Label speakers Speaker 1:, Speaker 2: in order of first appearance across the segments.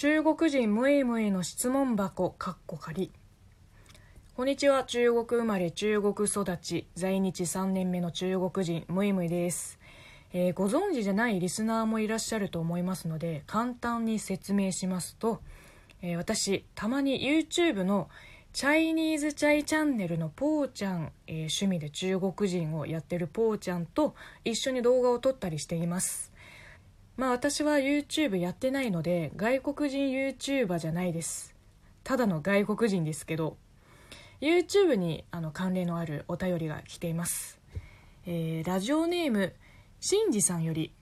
Speaker 1: 中国人ムイムイの質問箱かっこ仮こんにちは。中国生まれ中国育ち。在日3年目の中国人ムイムイです、えー、ご存知じゃないリスナーもいらっしゃると思いますので簡単に説明しますと、えー、私たまに YouTube のチャイニーズチャイチャンネルのポーちゃん、えー、趣味で中国人をやってるポーちゃんと一緒に動画を撮ったりしています。まあ私は YouTube やってないので外国人 YouTuber じゃないです。ただの外国人ですけど YouTube にあの関連のあるお便りが来ています、えー、ラジオネームしんじさんより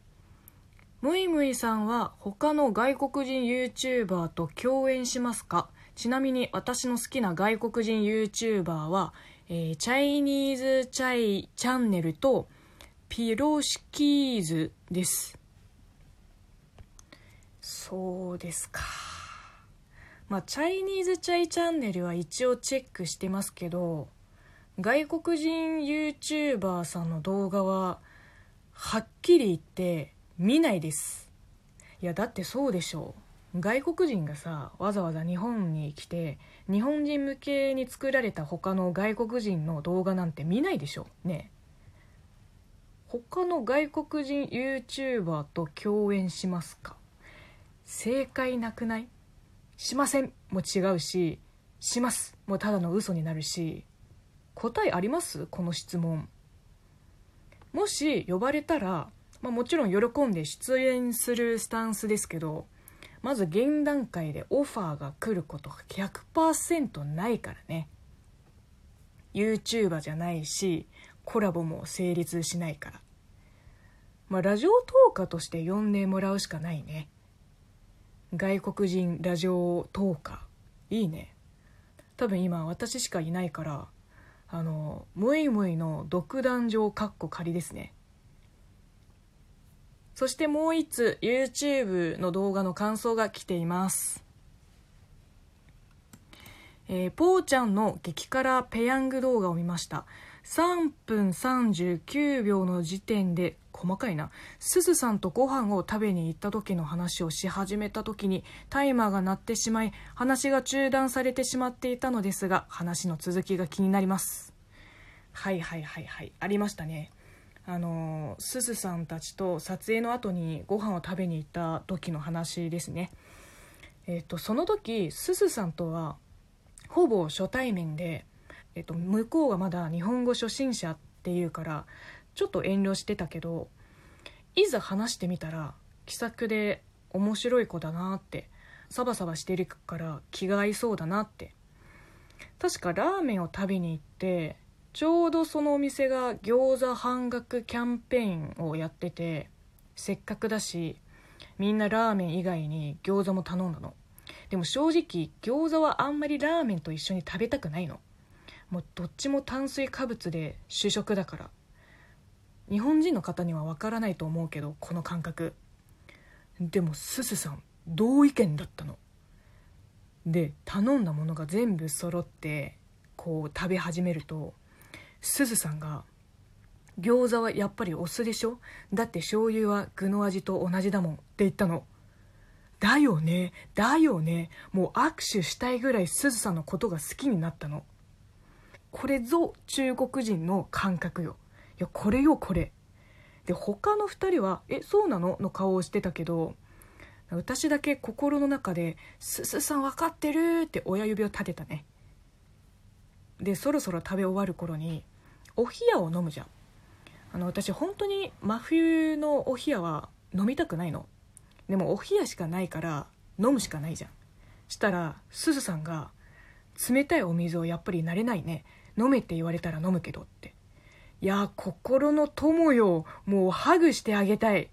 Speaker 1: むいむいさんは他の外国人 YouTuber と共演しますか？ちなみに私の好きな外国人 YouTuber は、えー、チャイニーズチャイチャンネルとピロシキーズです。そうですか。まあチャイニーズチャイチャンネルは一応チェックしてますけど外国人 YouTuber さんの動画ははっきり言って見ないです。いやだってそうでしょう。外国人がさわざわざ日本に来て日本人向けに作られた他の外国人の動画なんて見ないでしょ。うね。他の外国人 YouTuber と共演しますか？正解なくない？しません。も違うし。します。もただの嘘になるし。答えあります？この質問。もし呼ばれたら、まあ、もちろん喜んで出演するスタンスですけどまず現段階でオファーが来ることが100%ないからね。YouTuber じゃないしコラボも成立しないから。まあラジオトーカーとして呼んでもらうしかないね。外国人ラジオトーカー。いいね。多分今私しかいないからあのムイムイの独壇場かっこ仮ですね。そしてもう一つ YouTube の動画の感想が来ています。えー、ぽーちゃんの激辛ペヤング動画を見ました。3分39秒の時点で細かいな。すずさんとご飯を食べに行った時の話をし始めた時にタイマーが鳴ってしまい話が中断されてしまっていたのですが話の続きが気になります。はいはいはいはい。ありましたね。あのすずさんたちと撮影の後にご飯を食べに行った時の話ですね。えっ、とその時すずさんとはほぼ初対面で、えっ、と、向こうがまだ日本語初心者っていうからちょっと遠慮してたけどいざ話してみたら気さくで面白い子だなってサバサバしてるから気が合いそうだなって。確かラーメンを食べに行ってちょうどそのお店が餃子半額キャンペーンをやっててせっかくだしみんなラーメン以外に餃子も頼んだの。でも正直餃子はあんまりラーメンと一緒に食べたくないの。もうどっちも炭水化物で主食だから。日本人の方にはわからないと思うけどこの感覚。でもすすさん同意見だったの。で頼んだものが全部揃ってこう食べ始めるとすずさんが「餃子はやっぱりお酢でしょ？だって醤油は具の味と同じだもん」って言ったのだよねだよね。もう握手したいぐらいすずさんのことが好きになったの。これぞ中国人の感覚よ。やこれよこれ。で他の2人は「えそうなの?」の顔をしてたけど私だけ心の中で「すすさん分かってる!」って親指を立てたね。でそろそろ食べ終わる頃にお冷やを飲むじゃん。あの私本当に真冬のお冷やは飲みたくないの。でもお冷やしかないから飲むしかないじゃん。したらすずさんが「冷たいお水をやっぱり慣れないね。飲めって言われたら飲むけど」って。いや心の友よ。もうハグしてあげたい。